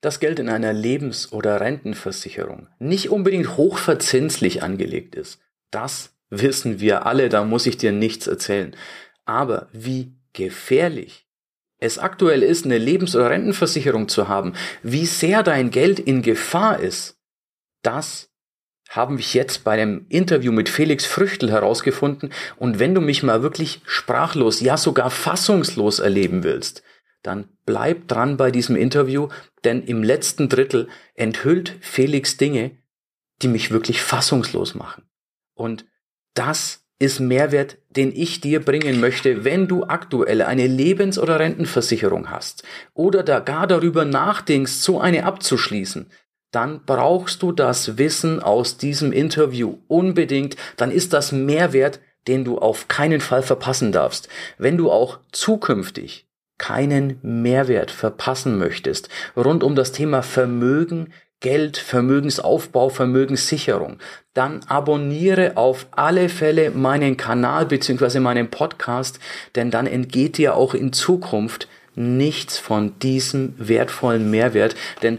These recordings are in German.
das Geld in einer Lebens- oder Rentenversicherung nicht unbedingt hochverzinslich angelegt ist, das wissen wir alle, da muss ich dir nichts erzählen. Aber wie gefährlich es aktuell ist, eine Lebens- oder Rentenversicherung zu haben, wie sehr dein Geld in Gefahr ist, das haben wir jetzt bei dem Interview mit Felix Früchtel herausgefunden. Und wenn du mich mal wirklich sprachlos, ja sogar fassungslos erleben willst, dann bleib dran bei diesem Interview, denn im letzten Drittel enthüllt Felix Dinge, die mich wirklich fassungslos machen. Und das ist Mehrwert, den ich dir bringen möchte, wenn du aktuell eine Lebens- oder Rentenversicherung hast oder da gar darüber nachdenkst, so eine abzuschließen, dann brauchst du das Wissen aus diesem Interview unbedingt, dann ist das Mehrwert, den du auf keinen Fall verpassen darfst. Wenn du auch zukünftig keinen Mehrwert verpassen möchtest rund um das Thema Vermögen, Geld, Vermögensaufbau, Vermögenssicherung, dann abonniere auf alle Fälle meinen Kanal bzw. meinen Podcast, denn dann entgeht dir auch in Zukunft nichts von diesem wertvollen Mehrwert, denn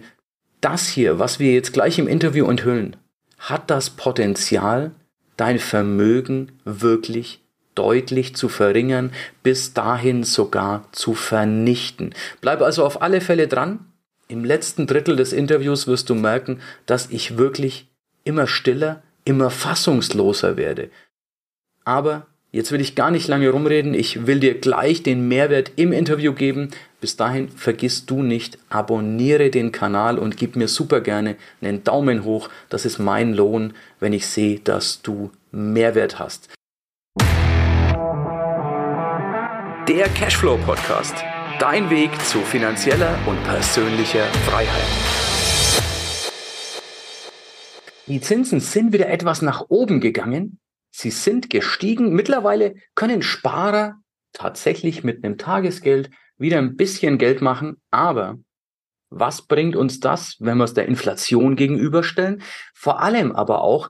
das hier, was wir jetzt gleich im Interview enthüllen, hat das Potenzial, dein Vermögen wirklich deutlich zu verringern, bis dahin sogar zu vernichten. Bleib also auf alle Fälle dran. Im letzten Drittel des Interviews wirst du merken, dass ich wirklich immer stiller, immer fassungsloser werde. Aber Jetzt will ich gar nicht lange rumreden, ich will dir gleich den Mehrwert im Interview geben. Bis dahin vergiss du nicht, abonniere den Kanal und gib mir super gerne einen Daumen hoch. Das ist mein Lohn, wenn ich sehe, dass du Mehrwert hast. Der Cashflow Podcast. Dein Weg zu finanzieller und persönlicher Freiheit. Die Zinsen sind wieder etwas nach oben gegangen Sie sind gestiegen. Mittlerweile können Sparer tatsächlich mit einem Tagesgeld wieder ein bisschen Geld machen. Aber was bringt uns das, wenn wir es der Inflation gegenüberstellen? Vor allem aber auch,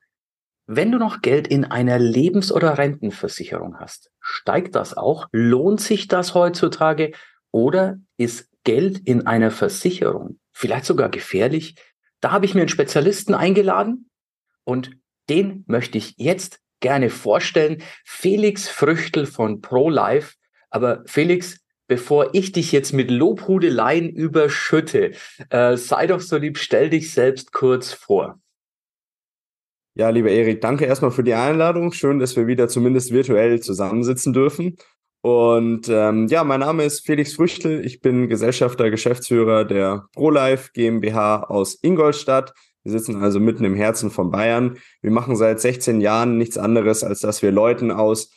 wenn du noch Geld in einer Lebens- oder Rentenversicherung hast, steigt das auch? Lohnt sich das heutzutage? Oder ist Geld in einer Versicherung vielleicht sogar gefährlich? Da habe ich mir einen Spezialisten eingeladen und den möchte ich jetzt gerne vorstellen. Felix Früchtel von ProLife. Aber Felix, bevor ich dich jetzt mit Lobhudeleien überschütte, äh, sei doch so lieb, stell dich selbst kurz vor. Ja, lieber Erik, danke erstmal für die Einladung. Schön, dass wir wieder zumindest virtuell zusammensitzen dürfen. Und ähm, ja, mein Name ist Felix Früchtel. Ich bin Gesellschafter, Geschäftsführer der ProLife GmbH aus Ingolstadt. Wir sitzen also mitten im Herzen von Bayern. Wir machen seit 16 Jahren nichts anderes, als dass wir Leuten aus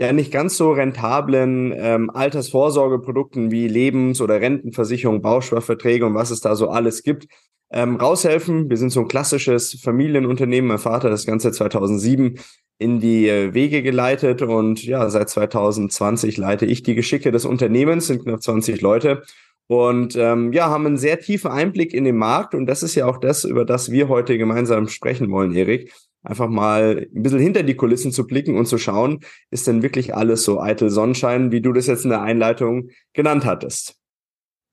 ja nicht ganz so rentablen ähm, Altersvorsorgeprodukten wie Lebens- oder Rentenversicherung, Bausparverträge und was es da so alles gibt, ähm, raushelfen. Wir sind so ein klassisches Familienunternehmen. Mein Vater hat das Ganze 2007 in die äh, Wege geleitet und ja, seit 2020 leite ich die Geschicke des Unternehmens, sind knapp 20 Leute und ähm, ja, haben einen sehr tiefen Einblick in den Markt und das ist ja auch das, über das wir heute gemeinsam sprechen wollen, Erik. Einfach mal ein bisschen hinter die Kulissen zu blicken und zu schauen, ist denn wirklich alles so eitel Sonnenschein, wie du das jetzt in der Einleitung genannt hattest?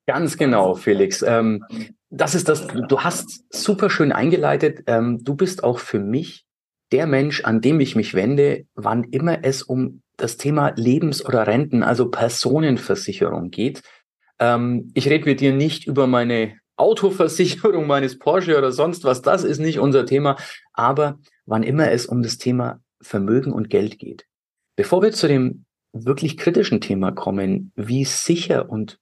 Ganz genau, Felix. Ähm, das ist das, du hast super schön eingeleitet. Ähm, du bist auch für mich der Mensch, an dem ich mich wende, wann immer es um das Thema Lebens- oder Renten, also Personenversicherung geht. Ähm, ich rede mit dir nicht über meine Autoversicherung meines Porsche oder sonst was. Das ist nicht unser Thema. Aber wann immer es um das Thema Vermögen und Geld geht. Bevor wir zu dem wirklich kritischen Thema kommen, wie sicher und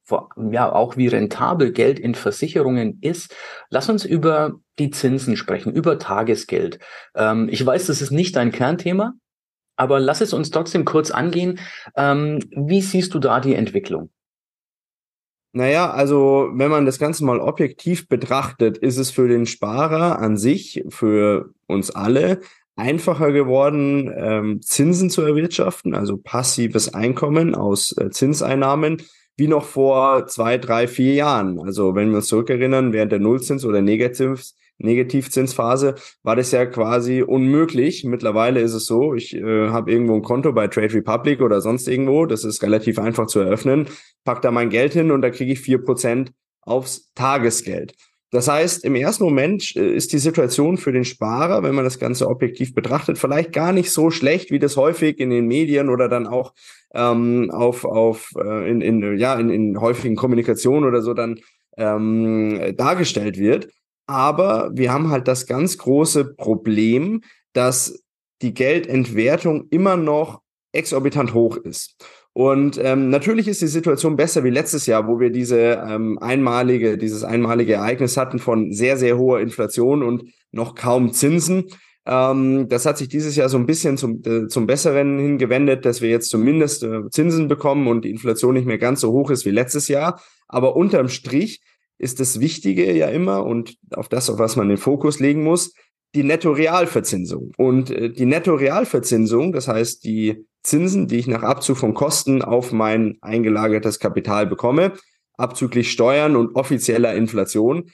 ja auch wie rentabel Geld in Versicherungen ist, lass uns über die Zinsen sprechen, über Tagesgeld. Ähm, ich weiß, das ist nicht dein Kernthema, aber lass es uns trotzdem kurz angehen. Ähm, wie siehst du da die Entwicklung? Naja, also wenn man das Ganze mal objektiv betrachtet, ist es für den Sparer an sich, für uns alle, einfacher geworden, ähm, Zinsen zu erwirtschaften, also passives Einkommen aus äh, Zinseinnahmen, wie noch vor zwei, drei, vier Jahren. Also wenn wir uns zurückerinnern, während der Nullzins- oder Negativ Negativzinsphase war das ja quasi unmöglich. Mittlerweile ist es so, ich äh, habe irgendwo ein Konto bei Trade Republic oder sonst irgendwo, das ist relativ einfach zu eröffnen, pack da mein Geld hin und da kriege ich vier Prozent aufs Tagesgeld. Das heißt, im ersten Moment äh, ist die Situation für den Sparer, wenn man das Ganze objektiv betrachtet, vielleicht gar nicht so schlecht, wie das häufig in den Medien oder dann auch ähm, auf, auf äh, in, in, ja, in, in häufigen Kommunikationen oder so dann ähm, dargestellt wird. Aber wir haben halt das ganz große Problem, dass die Geldentwertung immer noch exorbitant hoch ist. Und ähm, natürlich ist die Situation besser wie letztes Jahr, wo wir diese ähm, einmalige, dieses einmalige Ereignis hatten von sehr, sehr hoher Inflation und noch kaum Zinsen. Ähm, das hat sich dieses Jahr so ein bisschen zum, äh, zum Besseren hingewendet, dass wir jetzt zumindest äh, Zinsen bekommen und die Inflation nicht mehr ganz so hoch ist wie letztes Jahr. Aber unterm Strich ist das Wichtige ja immer und auf das, auf was man den Fokus legen muss, die Netto-Realverzinsung. Und äh, die Netto-Realverzinsung, das heißt die Zinsen, die ich nach Abzug von Kosten auf mein eingelagertes Kapital bekomme, abzüglich Steuern und offizieller Inflation,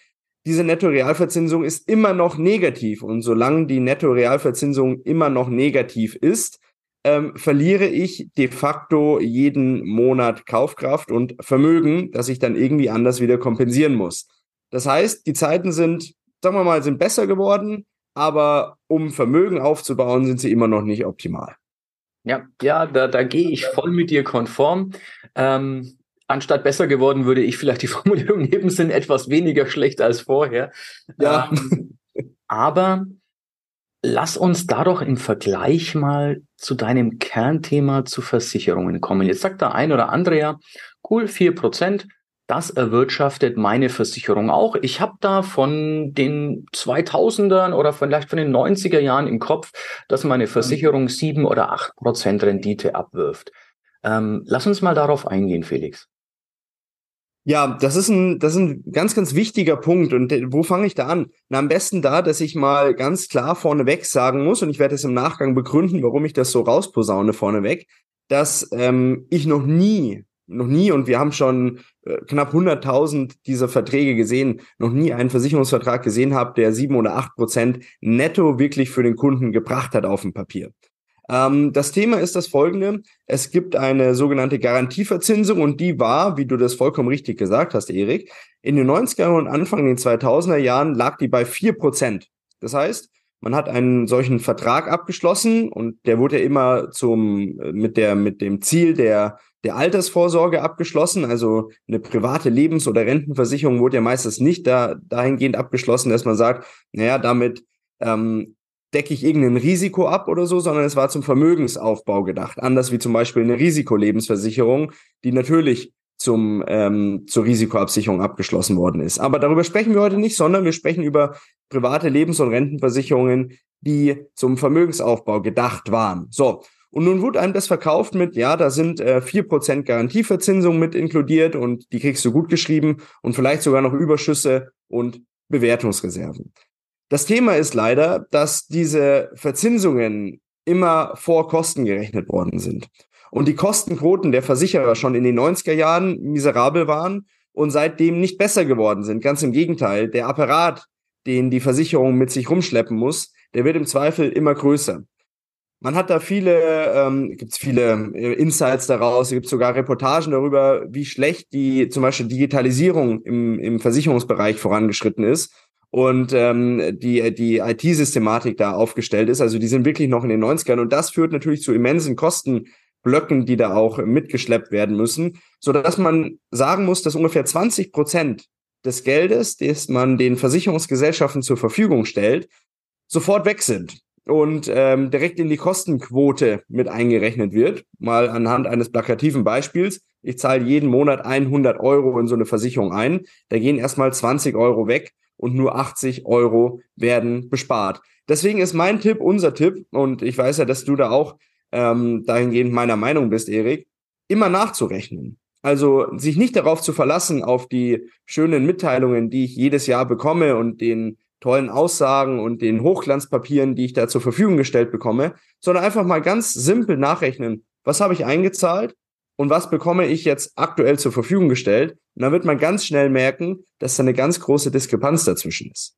diese Netto-Realverzinsung ist immer noch negativ. Und solange die Netto-Realverzinsung immer noch negativ ist, ähm, verliere ich de facto jeden Monat Kaufkraft und Vermögen, das ich dann irgendwie anders wieder kompensieren muss. Das heißt, die Zeiten sind, sagen wir mal, sind besser geworden aber um Vermögen aufzubauen, sind sie immer noch nicht optimal. Ja, ja, da, da gehe ich voll mit dir konform. Ähm, anstatt besser geworden, würde ich vielleicht die Formulierung nehmen, sind etwas weniger schlecht als vorher. Ja. Ähm, aber lass uns da doch im Vergleich mal zu deinem Kernthema zu Versicherungen kommen. Jetzt sagt der ein oder andere ja, cool, vier Prozent, das erwirtschaftet meine Versicherung auch. Ich habe da von den 2000ern oder vielleicht von den 90er Jahren im Kopf, dass meine Versicherung sieben oder acht Prozent Rendite abwirft. Ähm, lass uns mal darauf eingehen, Felix. Ja, das ist ein, das ist ein ganz, ganz wichtiger Punkt. Und wo fange ich da an? Na, am besten da, dass ich mal ganz klar vorneweg sagen muss, und ich werde es im Nachgang begründen, warum ich das so rausposaune vorneweg, dass ähm, ich noch nie noch nie, und wir haben schon äh, knapp 100.000 dieser Verträge gesehen, noch nie einen Versicherungsvertrag gesehen habe, der sieben oder acht Prozent netto wirklich für den Kunden gebracht hat auf dem Papier. Ähm, das Thema ist das folgende. Es gibt eine sogenannte Garantieverzinsung und die war, wie du das vollkommen richtig gesagt hast, Erik, in den 90er und Anfang den 2000er Jahren lag die bei vier Prozent. Das heißt, man hat einen solchen Vertrag abgeschlossen und der wurde immer zum, mit der, mit dem Ziel der der Altersvorsorge abgeschlossen. Also eine private Lebens- oder Rentenversicherung wurde ja meistens nicht da, dahingehend abgeschlossen, dass man sagt, naja, damit ähm, decke ich irgendein Risiko ab oder so, sondern es war zum Vermögensaufbau gedacht. Anders wie zum Beispiel eine Risikolebensversicherung, die natürlich zum, ähm, zur Risikoabsicherung abgeschlossen worden ist. Aber darüber sprechen wir heute nicht, sondern wir sprechen über private Lebens- und Rentenversicherungen, die zum Vermögensaufbau gedacht waren. So, und nun wurde einem das verkauft mit, ja, da sind äh, vier Prozent Garantieverzinsung mit inkludiert und die kriegst du gut geschrieben und vielleicht sogar noch Überschüsse und Bewertungsreserven. Das Thema ist leider, dass diese Verzinsungen immer vor Kosten gerechnet worden sind. Und die Kostenquoten der Versicherer schon in den 90er Jahren miserabel waren und seitdem nicht besser geworden sind. Ganz im Gegenteil, der Apparat, den die Versicherung mit sich rumschleppen muss, der wird im Zweifel immer größer. Man hat da viele, ähm, gibt es viele äh, Insights daraus, gibt sogar Reportagen darüber, wie schlecht die zum Beispiel Digitalisierung im, im Versicherungsbereich vorangeschritten ist und ähm, die, die IT-Systematik da aufgestellt ist. Also die sind wirklich noch in den 90ern und das führt natürlich zu immensen Kostenblöcken, die da auch mitgeschleppt werden müssen, so dass man sagen muss, dass ungefähr 20 Prozent des Geldes, das man den Versicherungsgesellschaften zur Verfügung stellt, sofort weg sind und ähm, direkt in die Kostenquote mit eingerechnet wird. Mal anhand eines plakativen Beispiels. Ich zahle jeden Monat 100 Euro in so eine Versicherung ein. Da gehen erstmal 20 Euro weg und nur 80 Euro werden bespart. Deswegen ist mein Tipp, unser Tipp, und ich weiß ja, dass du da auch ähm, dahingehend meiner Meinung bist, Erik, immer nachzurechnen. Also sich nicht darauf zu verlassen, auf die schönen Mitteilungen, die ich jedes Jahr bekomme und den tollen Aussagen und den Hochglanzpapieren, die ich da zur Verfügung gestellt bekomme, sondern einfach mal ganz simpel nachrechnen, was habe ich eingezahlt und was bekomme ich jetzt aktuell zur Verfügung gestellt. Und dann wird man ganz schnell merken, dass da eine ganz große Diskrepanz dazwischen ist.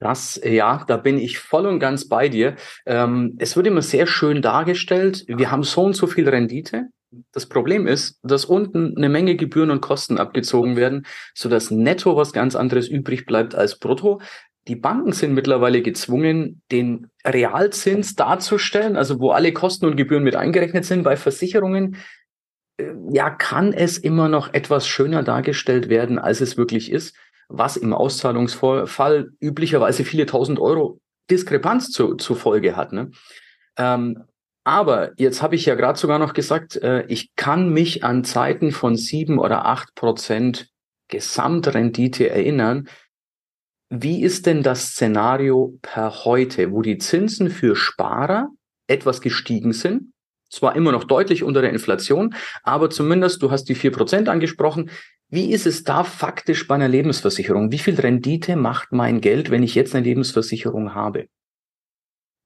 Das, ja, da bin ich voll und ganz bei dir. Ähm, es wird immer sehr schön dargestellt. Wir haben so und so viel Rendite Das Problem ist, dass unten eine Menge Gebühren und Kosten abgezogen werden, sodass netto was ganz anderes übrig bleibt als brutto. Die Banken sind mittlerweile gezwungen, den Realzins darzustellen, also wo alle Kosten und Gebühren mit eingerechnet sind. Bei Versicherungen, äh, ja, kann es immer noch etwas schöner dargestellt werden, als es wirklich ist, was im Auszahlungsfall üblicherweise viele tausend Euro Diskrepanz zu, zur Folge hat. Ne? Ähm, aber jetzt habe ich ja gerade sogar noch gesagt, äh, ich kann mich an Zeiten von sieben oder acht Prozent Gesamtrendite erinnern. Wie ist denn das Szenario per heute, wo die Zinsen für Sparer etwas gestiegen sind? Zwar immer noch deutlich unter der Inflation, aber zumindest, du hast die vier Prozent angesprochen. Wie ist es da faktisch bei einer Lebensversicherung? Wie viel Rendite macht mein Geld, wenn ich jetzt eine Lebensversicherung habe?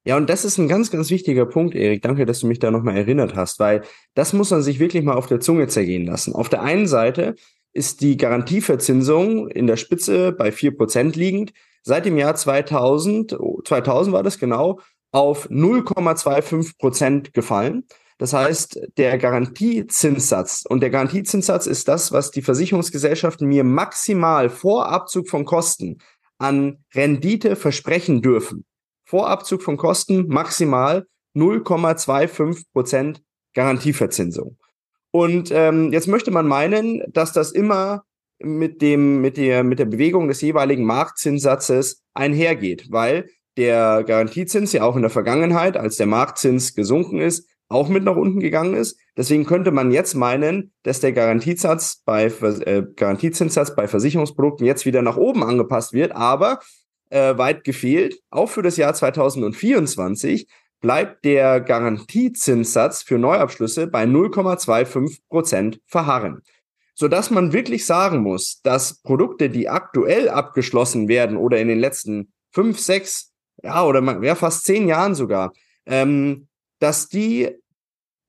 Ja, und das ist ein ganz, ganz wichtiger Punkt, Erik. Danke, dass du mich da nochmal erinnert hast, weil das muss man sich wirklich mal auf der Zunge zergehen lassen. Auf der einen Seite ist die Garantieverzinsung in der Spitze bei vier Prozent liegend. Seit dem Jahr 2000, 2000 war das genau, auf 0,25 Prozent gefallen. Das heißt, der Garantiezinssatz und der Garantiezinssatz ist das, was die Versicherungsgesellschaften mir maximal vor Abzug von Kosten an Rendite versprechen dürfen. Vor Abzug von Kosten maximal 0,25 Prozent Garantieverzinsung. Und ähm, jetzt möchte man meinen, dass das immer mit dem mit der mit der Bewegung des jeweiligen Marktzinssatzes einhergeht, weil der Garantiezins ja auch in der Vergangenheit, als der Marktzins gesunken ist, auch mit nach unten gegangen ist. Deswegen könnte man jetzt meinen, dass der Garantiesatz bei äh, Garantiezinssatz bei Versicherungsprodukten jetzt wieder nach oben angepasst wird. Aber äh, weit gefehlt. Auch für das Jahr 2024 bleibt der Garantiezinssatz für Neuabschlüsse bei 0,25 Prozent verharren. Sodass man wirklich sagen muss, dass Produkte, die aktuell abgeschlossen werden oder in den letzten fünf, sechs, ja, oder ja, fast zehn Jahren sogar, ähm, dass die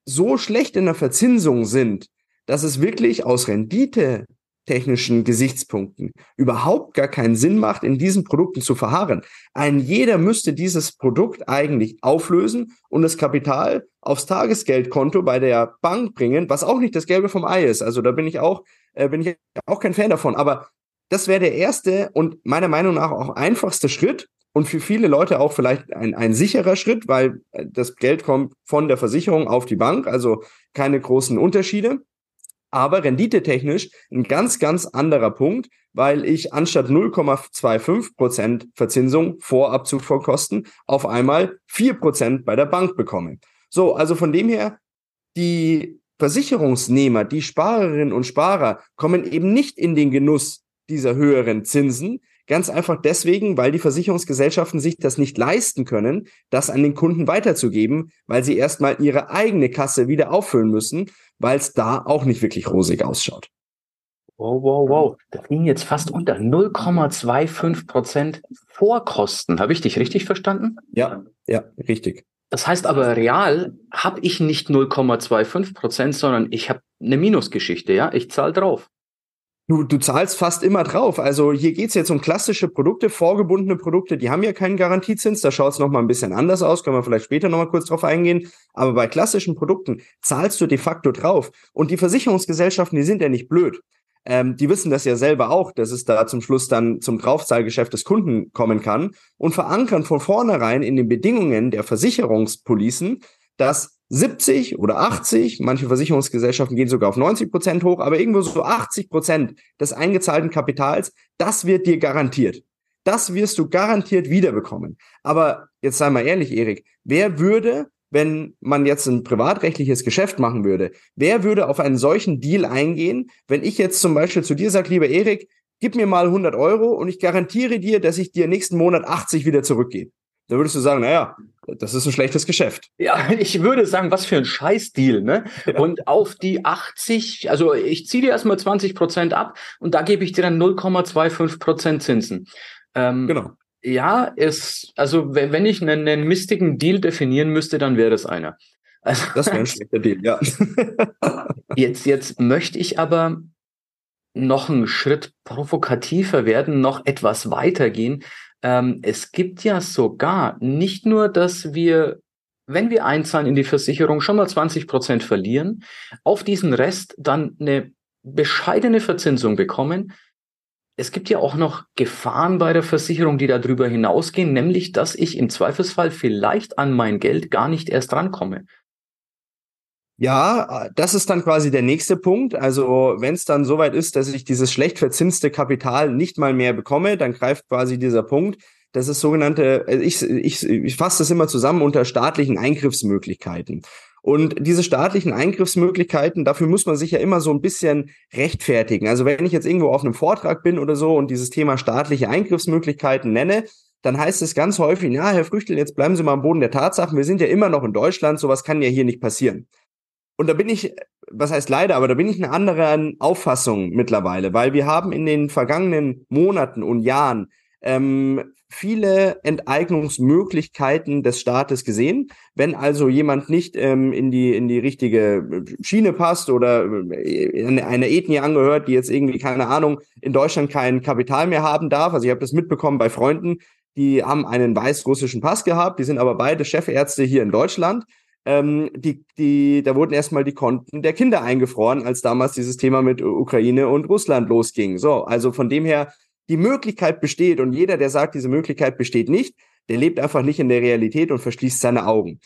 so schlecht in der Verzinsung sind, dass es wirklich aus Rendite technischen Gesichtspunkten überhaupt gar keinen Sinn macht, in diesen Produkten zu verharren. Ein jeder müsste dieses Produkt eigentlich auflösen und das Kapital aufs Tagesgeldkonto bei der Bank bringen, was auch nicht das Gelbe vom Ei ist. Also da bin ich auch, äh, bin ich auch kein Fan davon. Aber das wäre der erste und meiner Meinung nach auch einfachste Schritt und für viele Leute auch vielleicht ein, ein sicherer Schritt, weil äh, das Geld kommt von der Versicherung auf die Bank, also keine großen Unterschiede aber renditetechnisch ein ganz, ganz anderer Punkt, weil ich anstatt 0,25 Prozent Verzinsung vor Abzug von Kosten auf einmal vier Prozent bei der Bank bekomme. So, also von dem her, die Versicherungsnehmer, die Sparerinnen und Sparer kommen eben nicht in den Genuss dieser höheren Zinsen, Ganz einfach deswegen, weil die Versicherungsgesellschaften sich das nicht leisten können, das an den Kunden weiterzugeben, weil sie erstmal ihre eigene Kasse wieder auffüllen müssen, weil es da auch nicht wirklich rosig ausschaut. Wow, wow, wow. Das ging jetzt fast unter 0,25 Prozent Vorkosten. Habe ich dich richtig verstanden? Ja, ja, richtig. Das heißt aber real habe ich nicht 0,25 Prozent, sondern ich habe eine Minusgeschichte, ja. Ich zahle drauf. Du, du zahlst fast immer drauf. Also hier geht's jetzt um klassische Produkte, vorgebundene Produkte, die haben ja keinen Garantiezins. Da schaut's noch mal ein bisschen anders aus, können wir vielleicht später noch mal kurz drauf eingehen. Aber bei klassischen Produkten zahlst du de facto drauf. Und die Versicherungsgesellschaften, die sind ja nicht blöd. Ähm, die wissen das ja selber auch, dass es da zum Schluss dann zum Draufzahlgeschäft des Kunden kommen kann und verankern von vornherein in den Bedingungen der Versicherungspolicen, dass 70 oder 80, manche Versicherungsgesellschaften gehen sogar auf 90 Prozent hoch, aber irgendwo so 80 Prozent des eingezahlten Kapitals, das wird dir garantiert. Das wirst du garantiert wiederbekommen. Aber jetzt sei mal ehrlich, Erik, wer würde, wenn man jetzt ein privatrechtliches Geschäft machen würde, wer würde auf einen solchen Deal eingehen, wenn ich jetzt zum Beispiel zu dir sage, lieber Erik, gib mir mal 100 Euro und ich garantiere dir, dass ich dir nächsten Monat 80 wieder zurückgebe. Da würdest du sagen, naja, das ist ein schlechtes Geschäft. Ja, ich würde sagen, was für ein Scheißdeal, ne? Ja. Und auf die 80, also ich ziehe dir erstmal 20 Prozent ab und da gebe ich dir dann 0,25 Prozent Zinsen. Ähm, genau. Ja, es, also wenn ich einen, einen mistigen Deal definieren müsste, dann wäre das einer. Also, das wäre ein schlechter Deal, ja. jetzt, jetzt möchte ich aber noch einen Schritt provokativer werden, noch etwas weitergehen ähm, es gibt ja sogar nicht nur, dass wir wenn wir einzahlen in die Versicherung, schon mal 20 Prozent verlieren, auf diesen Rest dann eine bescheidene Verzinsung bekommen. Es gibt ja auch noch Gefahren bei der Versicherung, die darüber hinausgehen, nämlich, dass ich im Zweifelsfall vielleicht an mein Geld gar nicht erst rankomme. Ja, das ist dann quasi der nächste Punkt. Also wenn es dann soweit ist, dass ich dieses schlecht verzinste Kapital nicht mal mehr bekomme, dann greift quasi dieser Punkt. Das ist sogenannte, äh, ich, ich, ich fasse das immer zusammen unter staatlichen Eingriffsmöglichkeiten. Und diese staatlichen Eingriffsmöglichkeiten, dafür muss man sich ja immer so ein bisschen rechtfertigen. Also wenn ich jetzt irgendwo auf einem Vortrag bin oder so und dieses Thema staatliche Eingriffsmöglichkeiten nenne, dann heißt es ganz häufig, ja, Herr Früchtel, jetzt bleiben Sie mal am Boden der Tatsachen. Wir sind ja immer noch in Deutschland, sowas kann ja hier nicht passieren. Und da bin ich, was heißt leider, aber da bin ich eine andere Auffassung mittlerweile, weil wir haben in den vergangenen Monaten und Jahren ähm, viele Enteignungsmöglichkeiten des Staates gesehen. Wenn also jemand nicht ähm, in die in die richtige Schiene passt oder äh, einer Ethnie angehört, die jetzt irgendwie keine Ahnung in Deutschland kein Kapital mehr haben darf. Also ich habe das mitbekommen bei Freunden, die haben einen weißrussischen Pass gehabt, die sind aber beide Chefärzte hier in Deutschland ähm, die, die, da wurden erstmal die Konten der Kinder eingefroren, als damals dieses Thema mit Ukraine und Russland losging. So, also von dem her, die Möglichkeit besteht und jeder, der sagt, diese Möglichkeit besteht nicht, der lebt einfach nicht in der Realität und verschließt seine Augen.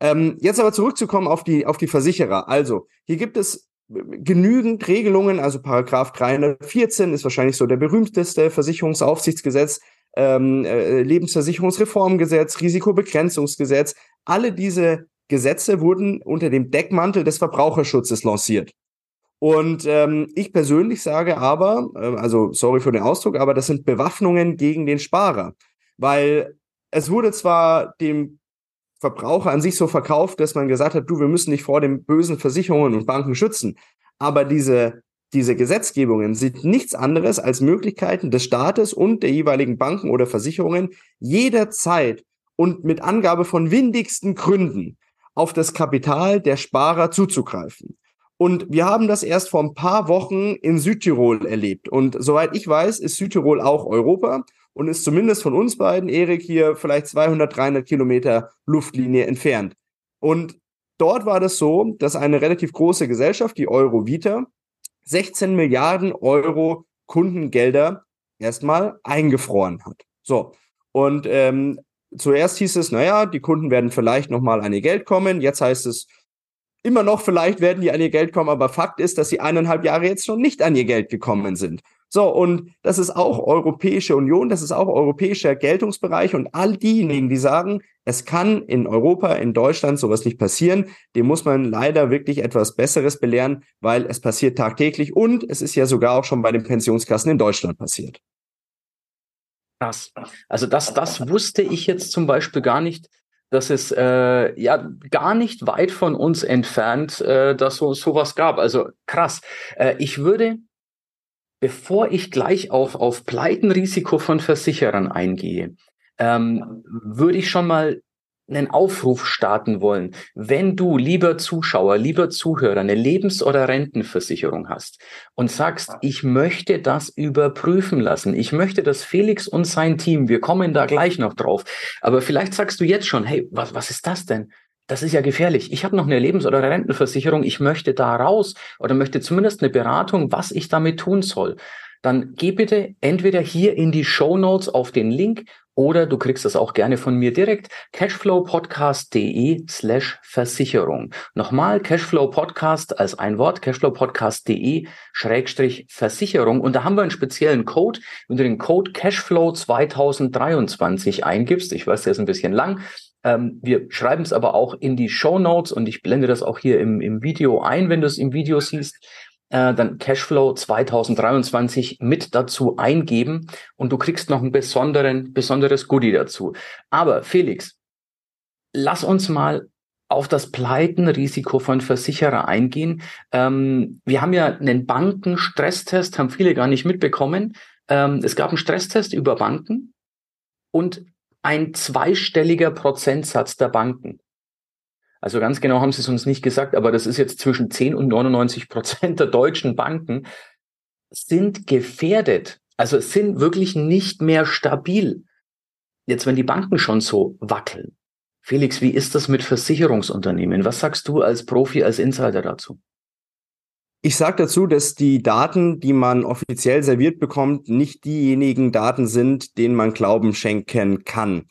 Ähm, jetzt aber zurückzukommen auf die, auf die Versicherer. Also, hier gibt es genügend Regelungen, also Paragraph 314 ist wahrscheinlich so der berühmteste Versicherungsaufsichtsgesetz, ähm, äh, Lebensversicherungsreformgesetz, Risikobegrenzungsgesetz, alle diese Gesetze wurden unter dem Deckmantel des Verbraucherschutzes lanciert. Und ähm, ich persönlich sage aber, äh, also sorry für den Ausdruck, aber das sind Bewaffnungen gegen den Sparer. Weil es wurde zwar dem Verbraucher an sich so verkauft, dass man gesagt hat, du, wir müssen dich vor den bösen Versicherungen und Banken schützen. Aber diese, diese Gesetzgebungen sind nichts anderes als Möglichkeiten des Staates und der jeweiligen Banken oder Versicherungen jederzeit und mit Angabe von windigsten Gründen auf das Kapital der Sparer zuzugreifen. Und wir haben das erst vor ein paar Wochen in Südtirol erlebt. Und soweit ich weiß, ist Südtirol auch Europa und ist zumindest von uns beiden, Erik, hier vielleicht 200, 300 Kilometer Luftlinie entfernt. Und dort war das so, dass eine relativ große Gesellschaft, die Eurovita, 16 Milliarden Euro Kundengelder erstmal eingefroren hat. So. Und ähm, zuerst hieß es, naja, die Kunden werden vielleicht nochmal an ihr Geld kommen. Jetzt heißt es, immer noch vielleicht werden die an ihr Geld kommen, aber Fakt ist, dass sie eineinhalb Jahre jetzt schon nicht an ihr Geld gekommen sind. So, und das ist auch Europäische Union, das ist auch europäischer Geltungsbereich und all diejenigen, die sagen, es kann in Europa, in Deutschland sowas nicht passieren, dem muss man leider wirklich etwas Besseres belehren, weil es passiert tagtäglich und es ist ja sogar auch schon bei den Pensionskassen in Deutschland passiert. Krass. Also das, das wusste ich jetzt zum Beispiel gar nicht, dass es äh, ja gar nicht weit von uns entfernt, äh, dass so sowas gab. Also krass. Äh, ich würde, bevor ich gleich auf auf Pleitenrisiko von Versicherern eingehe, ähm, würde ich schon mal einen Aufruf starten wollen. Wenn du, lieber Zuschauer, lieber Zuhörer, eine Lebens- oder Rentenversicherung hast und sagst, ich möchte das überprüfen lassen, ich möchte, dass Felix und sein Team, wir kommen da gleich noch drauf, aber vielleicht sagst du jetzt schon, hey, was, was ist das denn? Das ist ja gefährlich. Ich habe noch eine Lebens- oder Rentenversicherung, ich möchte da raus oder möchte zumindest eine Beratung, was ich damit tun soll dann geh bitte entweder hier in die Show Notes auf den Link oder du kriegst das auch gerne von mir direkt, cashflowpodcast.de slash Versicherung. Nochmal Cashflowpodcast als ein Wort, cashflowpodcast.de schrägstrich Versicherung. Und da haben wir einen speziellen Code. Wenn du den Code Cashflow 2023 eingibst, ich weiß, der ist ein bisschen lang, ähm, wir schreiben es aber auch in die Show Notes und ich blende das auch hier im, im Video ein, wenn du es im Video siehst äh, dann Cashflow 2023 mit dazu eingeben und du kriegst noch ein besonderen, besonderes Goodie dazu. Aber Felix, lass uns mal auf das Pleitenrisiko von Versicherer eingehen. Ähm, wir haben ja einen Banken-Stresstest, haben viele gar nicht mitbekommen. Ähm, es gab einen Stresstest über Banken und ein zweistelliger Prozentsatz der Banken also ganz genau haben sie es uns nicht gesagt, aber das ist jetzt zwischen 10 und 99 Prozent der deutschen Banken sind gefährdet. Also sind wirklich nicht mehr stabil. Jetzt, wenn die Banken schon so wackeln, Felix, wie ist das mit Versicherungsunternehmen? Was sagst du als Profi, als Insider dazu? Ich sage dazu, dass die Daten, die man offiziell serviert bekommt, nicht diejenigen Daten sind, denen man Glauben schenken kann.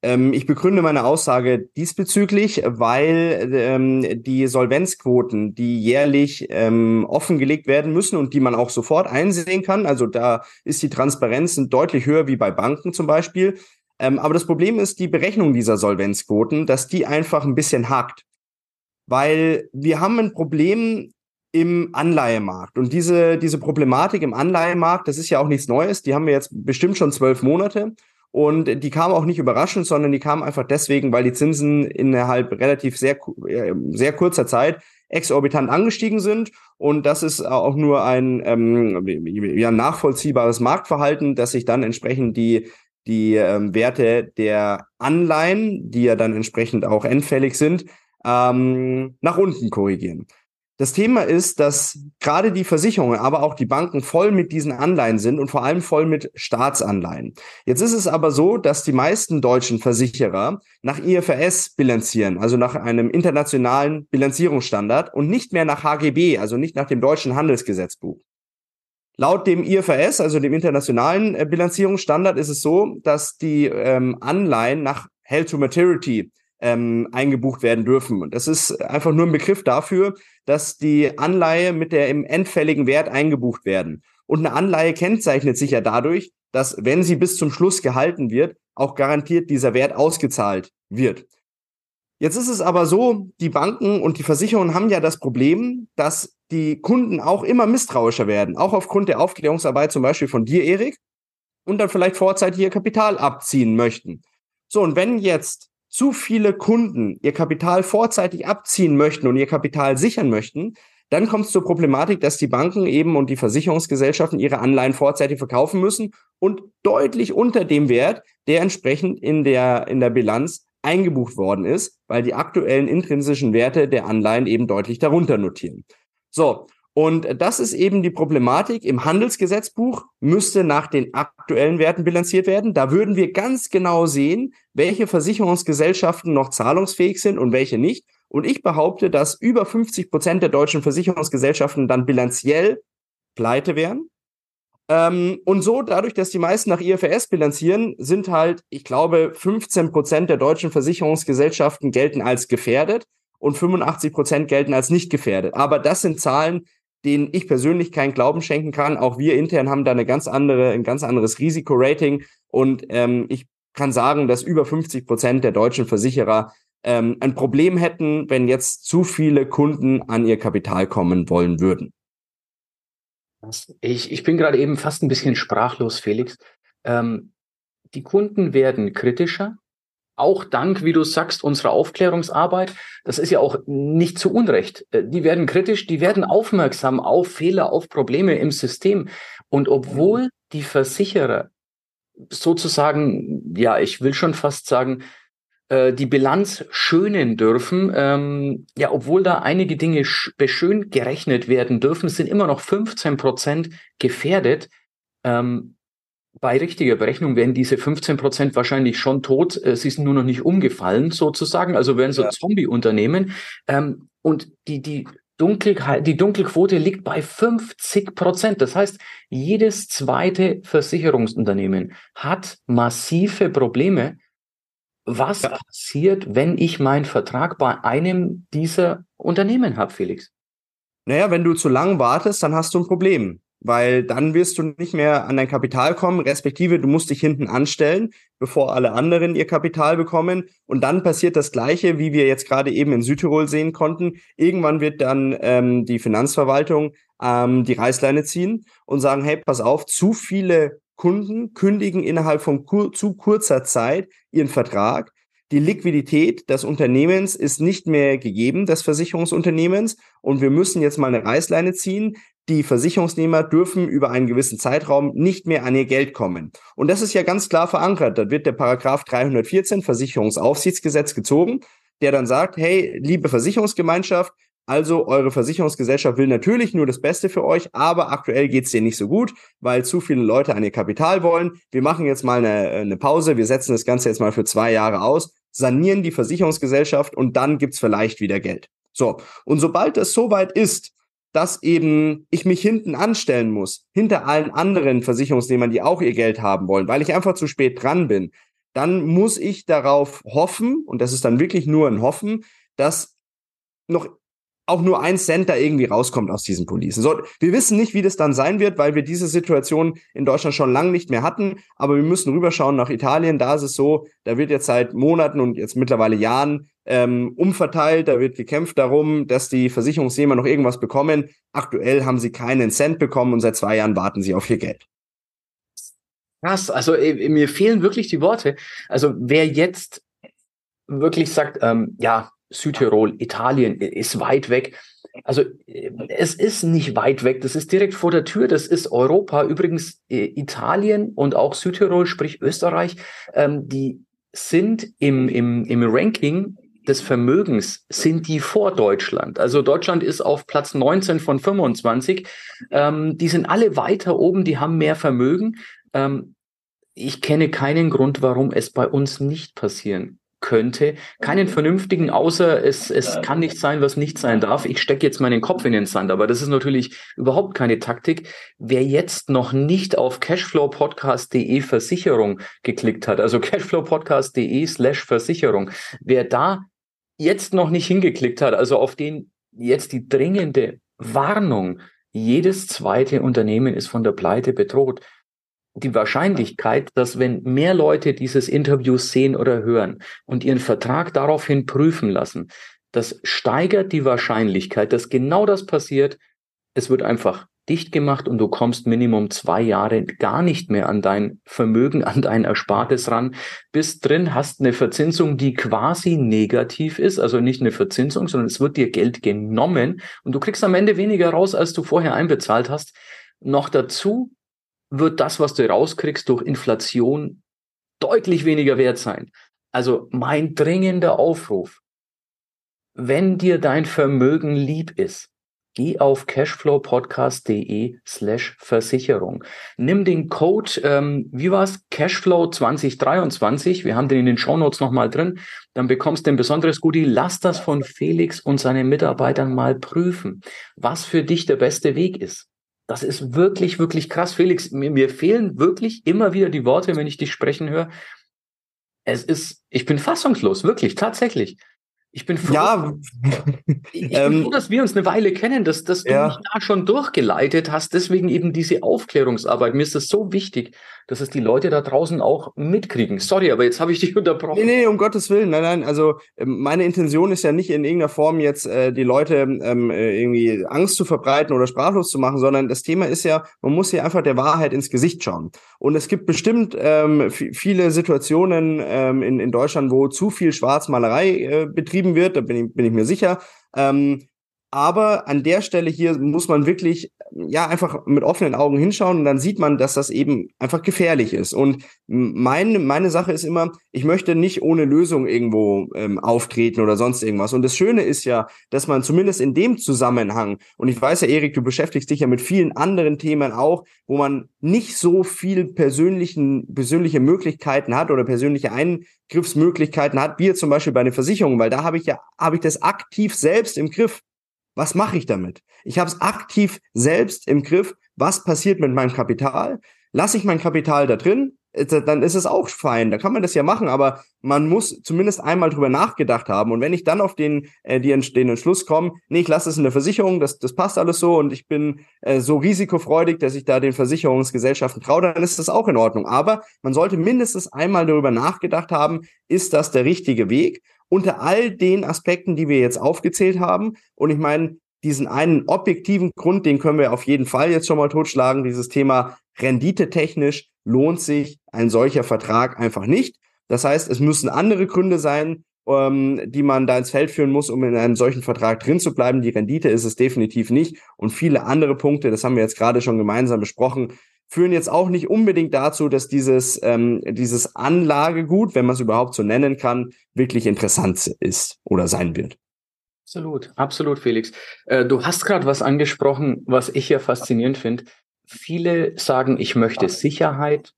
Ähm, ich begründe meine Aussage diesbezüglich, weil ähm, die Solvenzquoten, die jährlich ähm, offengelegt werden müssen und die man auch sofort einsehen kann, also da ist die Transparenz deutlich höher wie bei Banken zum Beispiel. Ähm, aber das Problem ist die Berechnung dieser Solvenzquoten, dass die einfach ein bisschen hakt. Weil wir haben ein Problem im Anleihemarkt. Und diese, diese Problematik im Anleihemarkt, das ist ja auch nichts Neues, die haben wir jetzt bestimmt schon zwölf Monate. Und die kam auch nicht überraschend, sondern die kam einfach deswegen, weil die Zinsen innerhalb relativ sehr, äh, sehr kurzer Zeit exorbitant angestiegen sind. Und das ist auch nur ein ähm, ja, nachvollziehbares Marktverhalten, dass sich dann entsprechend die, die ähm, Werte der Anleihen, die ja dann entsprechend auch endfällig sind, ähm, nach unten korrigieren. Das Thema ist, dass gerade die Versicherungen, aber auch die Banken voll mit diesen Anleihen sind und vor allem voll mit Staatsanleihen. Jetzt ist es aber so, dass die meisten deutschen Versicherer nach IFRS bilanzieren, also nach einem internationalen Bilanzierungsstandard und nicht mehr nach HGB, also nicht nach dem deutschen Handelsgesetzbuch. Laut dem IFRS, also dem internationalen äh, Bilanzierungsstandard, ist es so, dass die ähm, Anleihen nach Held to Maturity ähm, eingebucht werden dürfen. Und das ist einfach nur ein Begriff dafür, dass die Anleihe mit der im endfälligen Wert eingebucht werden. Und eine Anleihe kennzeichnet sich ja dadurch, dass, wenn sie bis zum Schluss gehalten wird, auch garantiert dieser Wert ausgezahlt wird. Jetzt ist es aber so, die Banken und die Versicherungen haben ja das Problem, dass die Kunden auch immer misstrauischer werden, auch aufgrund der Aufklärungsarbeit zum Beispiel von dir, Erik, und dann vielleicht vorzeitig ihr Kapital abziehen möchten. So, und wenn jetzt zu viele Kunden ihr Kapital vorzeitig abziehen möchten und ihr Kapital sichern möchten, dann kommt es zur Problematik, dass die Banken eben und die Versicherungsgesellschaften ihre Anleihen vorzeitig verkaufen müssen und deutlich unter dem Wert, der entsprechend in der, in der Bilanz eingebucht worden ist, weil die aktuellen intrinsischen Werte der Anleihen eben deutlich darunter notieren. So, und das ist eben die Problematik. Im Handelsgesetzbuch müsste nach den aktuellen Werten bilanziert werden. Da würden wir ganz genau sehen, welche Versicherungsgesellschaften noch zahlungsfähig sind und welche nicht. Und ich behaupte, dass über 50 Prozent der deutschen Versicherungsgesellschaften dann bilanziell pleite wären. Ähm, und so, dadurch, dass die meisten nach IFRS bilanzieren, sind halt, ich glaube, 15 Prozent der deutschen Versicherungsgesellschaften gelten als gefährdet und 85 Prozent gelten als nicht gefährdet. Aber das sind Zahlen, denen ich persönlich keinen Glauben schenken kann. Auch wir intern haben da eine ganz andere, ein ganz anderes Risikorating. Und ähm, ich kann sagen, dass über 50 Prozent der deutschen Versicherer ähm, ein Problem hätten, wenn jetzt zu viele Kunden an ihr Kapital kommen wollen würden. Ich, ich bin gerade eben fast ein bisschen sprachlos, Felix. Ähm, die Kunden werden kritischer, auch dank, wie du sagst, unserer Aufklärungsarbeit. Das ist ja auch nicht zu Unrecht. Äh, die werden kritisch, die werden aufmerksam auf Fehler, auf Probleme im System. Und obwohl die Versicherer sozusagen, ja, ich will schon fast sagen, äh, die Bilanz schönen dürfen, ähm, ja, obwohl da einige Dinge beschön gerechnet werden dürfen, sind immer noch 15 Prozent gefährdet. Ähm, bei richtiger Berechnung wären diese 15 Prozent wahrscheinlich schon tot. Äh, sie sind nur noch nicht umgefallen, sozusagen. Also wären so ja. Zombie-Unternehmen. Ähm, und die, die, Dunkel, die Dunkelquote liegt bei 50 Prozent. Das heißt, jedes zweite Versicherungsunternehmen hat massive Probleme. Was ja. passiert, wenn ich meinen Vertrag bei einem dieser Unternehmen habe, Felix? Naja, wenn du zu lang wartest, dann hast du ein Problem weil dann wirst du nicht mehr an dein Kapital kommen, respektive du musst dich hinten anstellen, bevor alle anderen ihr Kapital bekommen. Und dann passiert das Gleiche, wie wir jetzt gerade eben in Südtirol sehen konnten. Irgendwann wird dann ähm, die Finanzverwaltung ähm, die Reißleine ziehen und sagen, hey, pass auf, zu viele Kunden kündigen innerhalb von kur zu kurzer Zeit ihren Vertrag. Die Liquidität des Unternehmens ist nicht mehr gegeben, des Versicherungsunternehmens. Und wir müssen jetzt mal eine Reißleine ziehen die Versicherungsnehmer dürfen über einen gewissen Zeitraum nicht mehr an ihr Geld kommen. Und das ist ja ganz klar verankert. Da wird der Paragraph 314 Versicherungsaufsichtsgesetz gezogen, der dann sagt, hey, liebe Versicherungsgemeinschaft, also eure Versicherungsgesellschaft will natürlich nur das Beste für euch, aber aktuell geht's dir nicht so gut, weil zu viele Leute an ihr Kapital wollen. Wir machen jetzt mal eine, eine Pause, wir setzen das Ganze jetzt mal für zwei Jahre aus sanieren die Versicherungsgesellschaft und dann gibt's vielleicht wieder Geld. So, und sobald es soweit ist, dass eben ich mich hinten anstellen muss, hinter allen anderen Versicherungsnehmern, die auch ihr Geld haben wollen, weil ich einfach zu spät dran bin, dann muss ich darauf hoffen, und das ist dann wirklich nur ein Hoffen, dass noch auch nur ein Cent da irgendwie rauskommt aus diesen Policen. So, wir wissen nicht, wie das dann sein wird, weil wir diese Situation in Deutschland schon lange nicht mehr hatten. Aber wir müssen rüberschauen nach Italien. Da ist es so, da wird jetzt seit Monaten und jetzt mittlerweile Jahren ähm, umverteilt. Da wird gekämpft darum, dass die Versicherungsnehmer noch irgendwas bekommen. Aktuell haben sie keinen Cent bekommen und seit zwei Jahren warten sie auf ihr Geld. Krass, also äh, mir fehlen wirklich die Worte. Also wer jetzt wirklich sagt, ähm, ja, Südtirol, Italien ist weit weg. Also es ist nicht weit weg, das ist direkt vor der Tür, das ist Europa. Übrigens äh, Italien und auch Südtirol, sprich Österreich, ähm, die sind im, im, im Ranking des Vermögens, sind die vor Deutschland. Also Deutschland ist auf Platz 19 von 25. Ähm, die sind alle weiter oben, die haben mehr Vermögen. Ähm, ich kenne keinen Grund, warum es bei uns nicht passieren könnte. Keinen vernünftigen, außer es, es kann nicht sein, was nicht sein darf. Ich stecke jetzt meinen Kopf in den Sand, aber das ist natürlich überhaupt keine Taktik. Wer jetzt noch nicht auf cashflowpodcast.de Versicherung geklickt hat, also cashflowpodcast.de slash Versicherung, wer da jetzt noch nicht hingeklickt hat, also auf den jetzt die dringende Warnung, jedes zweite Unternehmen ist von der Pleite bedroht die Wahrscheinlichkeit, dass wenn mehr Leute dieses Interview sehen oder hören und ihren Vertrag daraufhin prüfen lassen, das steigert die Wahrscheinlichkeit, dass genau das passiert. Es wird einfach dicht gemacht und du kommst Minimum zwei Jahre gar nicht mehr an dein Vermögen, an dein Erspartes ran. Bist drin, hast eine Verzinsung, die quasi negativ ist, also nicht eine Verzinsung, sondern es wird dir Geld genommen und du kriegst am Ende weniger raus, als du vorher einbezahlt hast. Noch dazu wird das, was du rauskriegst durch Inflation, deutlich weniger wert sein. Also mein dringender Aufruf, wenn dir dein Vermögen lieb ist, geh auf cashflowpodcast.de slash Versicherung. Nimm den Code, ähm, wie war's? Cashflow 2023. Wir haben den in den Shownotes nochmal drin. Dann bekommst du ein besonderes Goodie. Lass das von Felix und seinen Mitarbeitern mal prüfen, was für dich der beste Weg ist. Das ist wirklich, wirklich krass. Felix, mir, mir fehlen wirklich immer wieder die Worte, wenn ich dich sprechen höre. Es ist, ich bin fassungslos, wirklich, tatsächlich. Ich bin froh, ja. ich bin ähm, froh, dass wir uns eine Weile kennen, dass, dass du ja. mich da schon durchgeleitet hast. Deswegen eben diese Aufklärungsarbeit. Mir ist das so wichtig, dass es die Leute da draußen auch mitkriegen. Sorry, aber jetzt habe ich dich unterbrochen. Nee, nee, um Gottes Willen. Nein, nein. Also ähm, meine Intention ist ja nicht in irgendeiner Form jetzt äh, die Leute ähm, äh, irgendwie Angst zu verbreiten oder sprachlos zu machen, sondern das Thema ist ja, man muss hier einfach der Wahrheit ins Gesicht schauen. Und es gibt bestimmt ähm, viele Situationen ähm, in, in Deutschland, wo zu viel Schwarzmalerei äh, betrieben wird. Da bin ich, bin ich mir sicher. Ähm, aber an der Stelle hier muss man wirklich, ja, einfach mit offenen Augen hinschauen und dann sieht man, dass das eben einfach gefährlich ist. Und meine, meine Sache ist immer, ich möchte nicht ohne Lösung irgendwo ähm, auftreten oder sonst irgendwas. Und das Schöne ist ja, dass man zumindest in dem Zusammenhang, und ich weiß ja, Erik, du beschäftigst dich ja mit vielen anderen Themen auch, wo man nicht so viel persönlichen, persönliche Möglichkeiten hat oder persönliche Eingriffsmöglichkeiten hat, wie jetzt zum Beispiel bei den Versicherungen, weil da habe ich ja, habe ich das aktiv selbst im Griff. Was mache ich damit? Ich habe es aktiv selbst im Griff. Was passiert mit meinem Kapital? Lasse ich mein Kapital da drin? Dann ist es auch fein. Da kann man das ja machen, aber man muss zumindest einmal drüber nachgedacht haben. Und wenn ich dann auf den, äh, die, den Entschluss komme, nee, ich lasse es in der Versicherung, das, das passt alles so und ich bin äh, so risikofreudig, dass ich da den Versicherungsgesellschaften traue, dann ist das auch in Ordnung. Aber man sollte mindestens einmal darüber nachgedacht haben, ist das der richtige Weg? Unter all den Aspekten, die wir jetzt aufgezählt haben. Und ich meine, diesen einen objektiven Grund, den können wir auf jeden Fall jetzt schon mal totschlagen. Dieses Thema renditetechnisch lohnt sich ein solcher Vertrag einfach nicht. Das heißt, es müssen andere Gründe sein, ähm, die man da ins Feld führen muss, um in einem solchen Vertrag drin zu bleiben. Die Rendite ist es definitiv nicht. Und viele andere Punkte, das haben wir jetzt gerade schon gemeinsam besprochen, führen jetzt auch nicht unbedingt dazu, dass dieses, ähm, dieses Anlagegut, wenn man es überhaupt so nennen kann, wirklich interessant ist oder sein wird. Absolut, absolut, Felix. Äh, du hast gerade was angesprochen, was ich ja faszinierend finde. Viele sagen, ich möchte Sicherheit,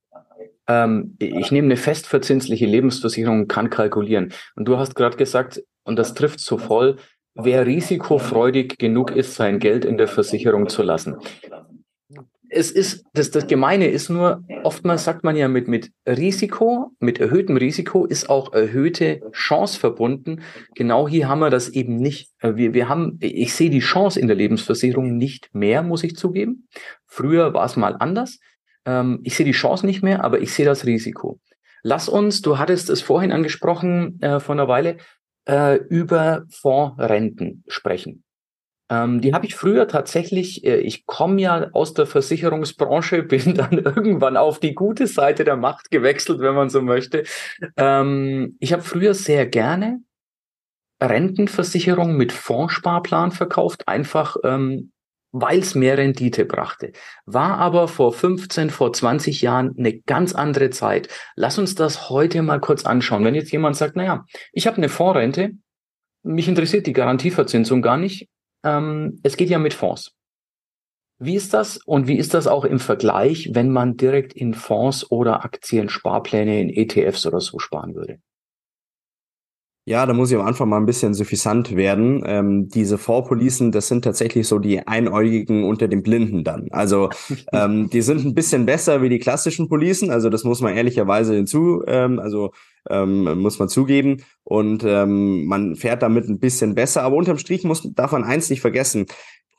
ähm, ich nehme eine festverzinsliche Lebensversicherung und kann kalkulieren. Und du hast gerade gesagt, und das trifft so voll, wer risikofreudig genug ist, sein Geld in der Versicherung zu lassen es ist, das, das Gemeine ist nur, oftmals sagt man ja mit, mit Risiko, mit erhöhtem Risiko ist auch erhöhte Chance verbunden. Genau hier haben wir das eben nicht. Wir, wir haben, ich sehe die Chance in der Lebensversicherung nicht mehr, muss ich zugeben. Früher war es mal anders. Ähm, ich sehe die Chance nicht mehr, aber ich sehe das Risiko. Lass uns, du hattest es vorhin angesprochen, äh, vor einer Weile, äh, über Fondsrenten sprechen. Ähm, die habe ich früher tatsächlich, äh, ich komme ja aus der Versicherungsbranche, bin dann irgendwann auf die gute Seite der Macht gewechselt, wenn man so möchte. Ähm, ich habe früher sehr gerne Rentenversicherung mit Fondssparplan verkauft, einfach ähm, weil es mehr Rendite brachte. War aber vor 15, vor 20 Jahren eine ganz andere Zeit. Lass uns das heute mal kurz anschauen. Wenn jetzt jemand sagt, naja, ich habe eine Fondsrente, mich interessiert die Garantieverzinsung gar nicht, ähm, es geht ja mit Fonds. Wie ist das und wie ist das auch im Vergleich, wenn man direkt in Fonds oder Aktien, Sparpläne, in ETFs oder so sparen würde? Ja, da muss ich am Anfang mal ein bisschen suffisant werden. Ähm, diese Vorpolicen, das sind tatsächlich so die Einäugigen unter den Blinden dann. Also ähm, die sind ein bisschen besser wie die klassischen Policen. Also das muss man ehrlicherweise hinzu, ähm, also ähm, muss man zugeben. Und ähm, man fährt damit ein bisschen besser. Aber unterm Strich muss darf man eins nicht vergessen.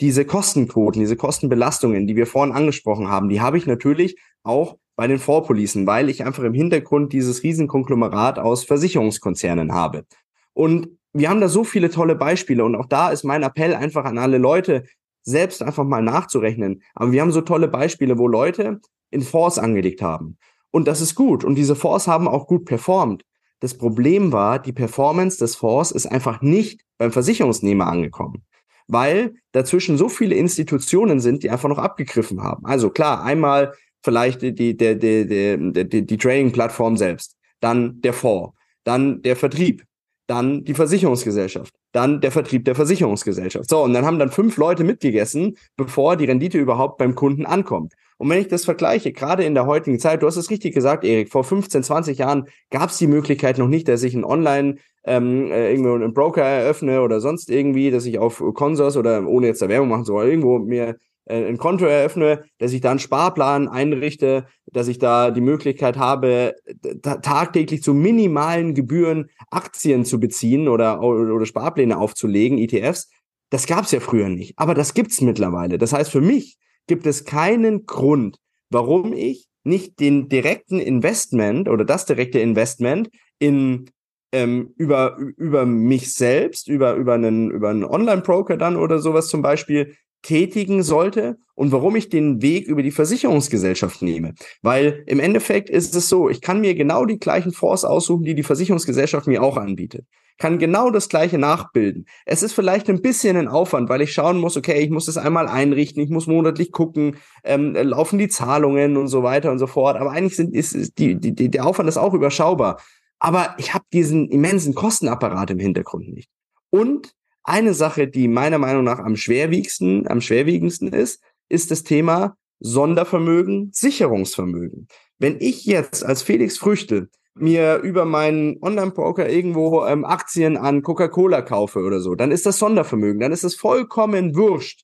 Diese Kostenquoten, diese Kostenbelastungen, die wir vorhin angesprochen haben, die habe ich natürlich auch bei den Vorpolicen, weil ich einfach im Hintergrund dieses Riesenkonglomerat aus Versicherungskonzernen habe. Und wir haben da so viele tolle Beispiele und auch da ist mein Appell einfach an alle Leute, selbst einfach mal nachzurechnen. Aber wir haben so tolle Beispiele, wo Leute in Fonds angelegt haben. Und das ist gut. Und diese Fonds haben auch gut performt. Das Problem war, die Performance des Fonds ist einfach nicht beim Versicherungsnehmer angekommen. Weil dazwischen so viele Institutionen sind, die einfach noch abgegriffen haben. Also klar, einmal vielleicht die, die, die, die, die, die Trading-Plattform selbst, dann der Fonds, dann der Vertrieb, dann die Versicherungsgesellschaft, dann der Vertrieb der Versicherungsgesellschaft. So, und dann haben dann fünf Leute mitgegessen, bevor die Rendite überhaupt beim Kunden ankommt. Und wenn ich das vergleiche, gerade in der heutigen Zeit, du hast es richtig gesagt, Erik, vor 15, 20 Jahren gab es die Möglichkeit noch nicht, dass ich ein Online ähm, äh, irgendwo einen Broker eröffne oder sonst irgendwie, dass ich auf Consors oder ohne jetzt da Werbung machen soll, irgendwo mir ein Konto eröffne, dass ich da einen Sparplan einrichte, dass ich da die Möglichkeit habe, tagtäglich zu minimalen Gebühren Aktien zu beziehen oder, oder Sparpläne aufzulegen, ETFs. Das gab es ja früher nicht, aber das gibt's mittlerweile. Das heißt, für mich gibt es keinen Grund, warum ich nicht den direkten Investment oder das direkte Investment in ähm, über über mich selbst, über über einen über einen Online-Broker dann oder sowas zum Beispiel tätigen sollte und warum ich den Weg über die Versicherungsgesellschaft nehme. Weil im Endeffekt ist es so, ich kann mir genau die gleichen Fonds aussuchen, die die Versicherungsgesellschaft mir auch anbietet. Kann genau das gleiche nachbilden. Es ist vielleicht ein bisschen ein Aufwand, weil ich schauen muss, okay, ich muss das einmal einrichten, ich muss monatlich gucken, ähm, laufen die Zahlungen und so weiter und so fort. Aber eigentlich sind, ist, ist die, die, der Aufwand ist auch überschaubar. Aber ich habe diesen immensen Kostenapparat im Hintergrund nicht. Und eine Sache, die meiner Meinung nach am schwerwiegendsten, am schwerwiegendsten ist, ist das Thema Sondervermögen, Sicherungsvermögen. Wenn ich jetzt als Felix Früchte mir über meinen Online-Broker irgendwo ähm, Aktien an Coca-Cola kaufe oder so, dann ist das Sondervermögen, dann ist es vollkommen wurscht,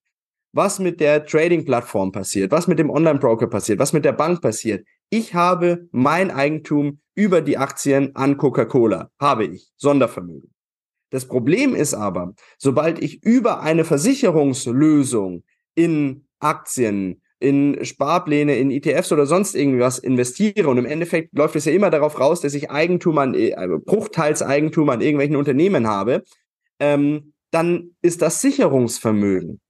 was mit der Trading-Plattform passiert, was mit dem Online-Broker passiert, was mit der Bank passiert. Ich habe mein Eigentum über die Aktien an Coca-Cola, habe ich Sondervermögen. Das Problem ist aber, sobald ich über eine Versicherungslösung in Aktien, in Sparpläne, in ETFs oder sonst irgendwas investiere und im Endeffekt läuft es ja immer darauf raus, dass ich Eigentum an, also Bruchteilseigentum an irgendwelchen Unternehmen habe, ähm, dann ist das Sicherungsvermögen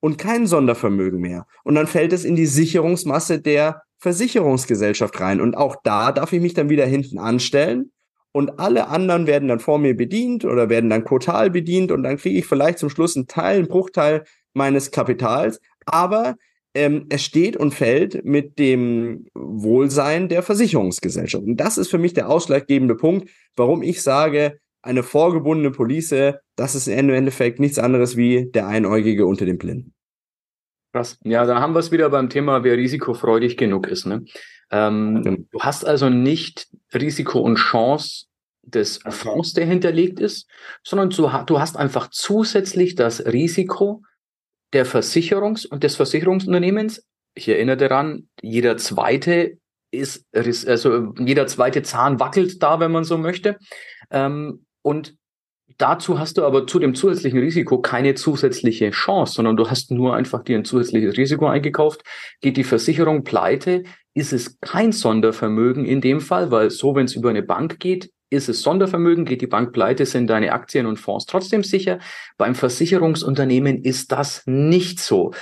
und kein Sondervermögen mehr. Und dann fällt es in die Sicherungsmasse der Versicherungsgesellschaft rein. Und auch da darf ich mich dann wieder hinten anstellen und alle anderen werden dann vor mir bedient oder werden dann quotal bedient und dann kriege ich vielleicht zum Schluss einen Teil, einen Bruchteil meines Kapitals, aber ähm, es steht und fällt mit dem Wohlsein der Versicherungsgesellschaft. Und das ist für mich der ausschlaggebende Punkt, warum ich sage, eine vorgebundene Police, das ist im Endeffekt nichts anderes wie der Einäugige unter den Blinden. Krass. Ja, da haben wir es wieder beim Thema, wer risikofreudig genug ist. Ne? Ähm, ja. Du hast also nicht Risiko und Chance des Fonds, der hinterlegt ist, sondern du, du hast einfach zusätzlich das Risiko der Versicherungs- und des Versicherungsunternehmens. Ich erinnere daran, jeder zweite ist, also jeder zweite Zahn wackelt da, wenn man so möchte. Ähm, und dazu hast du aber zu dem zusätzlichen Risiko keine zusätzliche Chance, sondern du hast nur einfach dir ein zusätzliches Risiko eingekauft. Geht die Versicherung pleite, ist es kein Sondervermögen in dem Fall, weil so, wenn es über eine Bank geht, ist es Sondervermögen, geht die Bank pleite, sind deine Aktien und Fonds trotzdem sicher. Beim Versicherungsunternehmen ist das nicht so.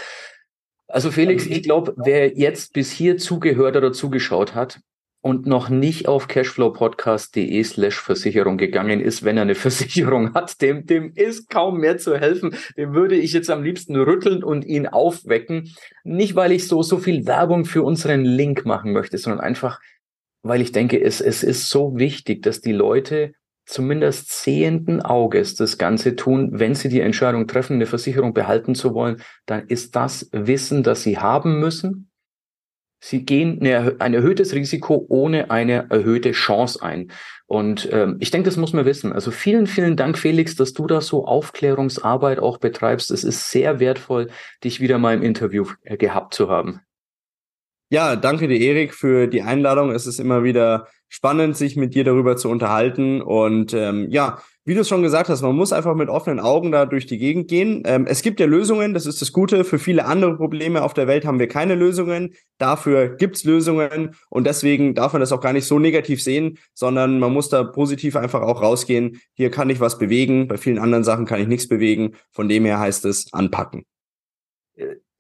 Also Felix, ich glaube, wer jetzt bis hier zugehört oder zugeschaut hat und noch nicht auf cashflowpodcast.de slash Versicherung gegangen ist, wenn er eine Versicherung hat, dem, dem ist kaum mehr zu helfen. Dem würde ich jetzt am liebsten rütteln und ihn aufwecken. Nicht, weil ich so, so viel Werbung für unseren Link machen möchte, sondern einfach, weil ich denke, es, es ist so wichtig, dass die Leute zumindest sehenden Auges das Ganze tun, wenn sie die Entscheidung treffen, eine Versicherung behalten zu wollen, dann ist das Wissen, das sie haben müssen. Sie gehen ein erhöhtes Risiko ohne eine erhöhte Chance ein. Und ähm, ich denke, das muss man wissen. Also vielen, vielen Dank, Felix, dass du da so Aufklärungsarbeit auch betreibst. Es ist sehr wertvoll, dich wieder mal im Interview äh, gehabt zu haben. Ja, danke dir, Erik, für die Einladung. Es ist immer wieder spannend, sich mit dir darüber zu unterhalten. Und ähm, ja, wie du es schon gesagt hast, man muss einfach mit offenen Augen da durch die Gegend gehen. Ähm, es gibt ja Lösungen, das ist das Gute. Für viele andere Probleme auf der Welt haben wir keine Lösungen. Dafür gibt's Lösungen und deswegen darf man das auch gar nicht so negativ sehen, sondern man muss da positiv einfach auch rausgehen. Hier kann ich was bewegen, bei vielen anderen Sachen kann ich nichts bewegen. Von dem her heißt es anpacken.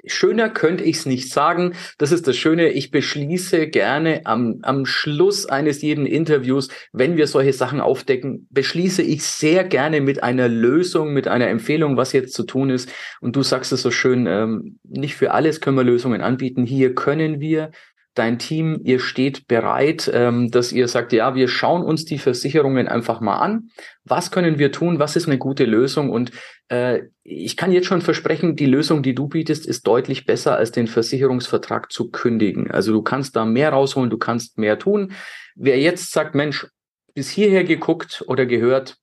Schöner könnte ich es nicht sagen. Das ist das Schöne. Ich beschließe gerne am, am Schluss eines jeden Interviews, wenn wir solche Sachen aufdecken, beschließe ich sehr gerne mit einer Lösung, mit einer Empfehlung, was jetzt zu tun ist. Und du sagst es so schön, ähm, nicht für alles können wir Lösungen anbieten. Hier können wir dein Team, ihr steht bereit, ähm, dass ihr sagt, ja, wir schauen uns die Versicherungen einfach mal an. Was können wir tun? Was ist eine gute Lösung? Und äh, ich kann jetzt schon versprechen, die Lösung, die du bietest, ist deutlich besser, als den Versicherungsvertrag zu kündigen. Also du kannst da mehr rausholen, du kannst mehr tun. Wer jetzt sagt, Mensch, bis hierher geguckt oder gehört,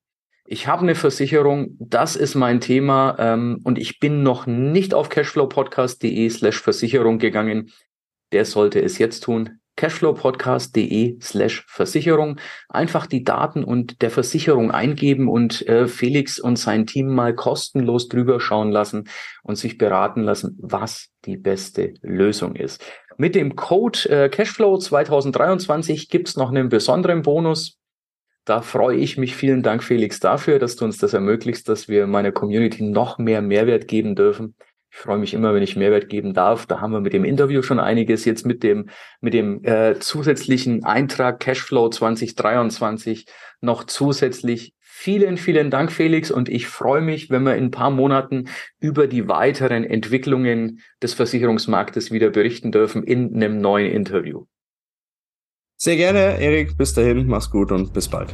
ich habe eine Versicherung, das ist mein Thema ähm, und ich bin noch nicht auf cashflowpodcast.de slash Versicherung gegangen der sollte es jetzt tun. Cashflowpodcast.de slash Versicherung. Einfach die Daten und der Versicherung eingeben und äh, Felix und sein Team mal kostenlos drüber schauen lassen und sich beraten lassen, was die beste Lösung ist. Mit dem Code äh, Cashflow 2023 gibt's noch einen besonderen Bonus. Da freue ich mich. Vielen Dank, Felix, dafür, dass du uns das ermöglicht, dass wir meiner Community noch mehr Mehrwert geben dürfen. Ich freue mich immer, wenn ich Mehrwert geben darf. Da haben wir mit dem Interview schon einiges. Jetzt mit dem, mit dem äh, zusätzlichen Eintrag Cashflow 2023 noch zusätzlich. Vielen, vielen Dank, Felix. Und ich freue mich, wenn wir in ein paar Monaten über die weiteren Entwicklungen des Versicherungsmarktes wieder berichten dürfen in einem neuen Interview. Sehr gerne, Erik. Bis dahin, mach's gut und bis bald.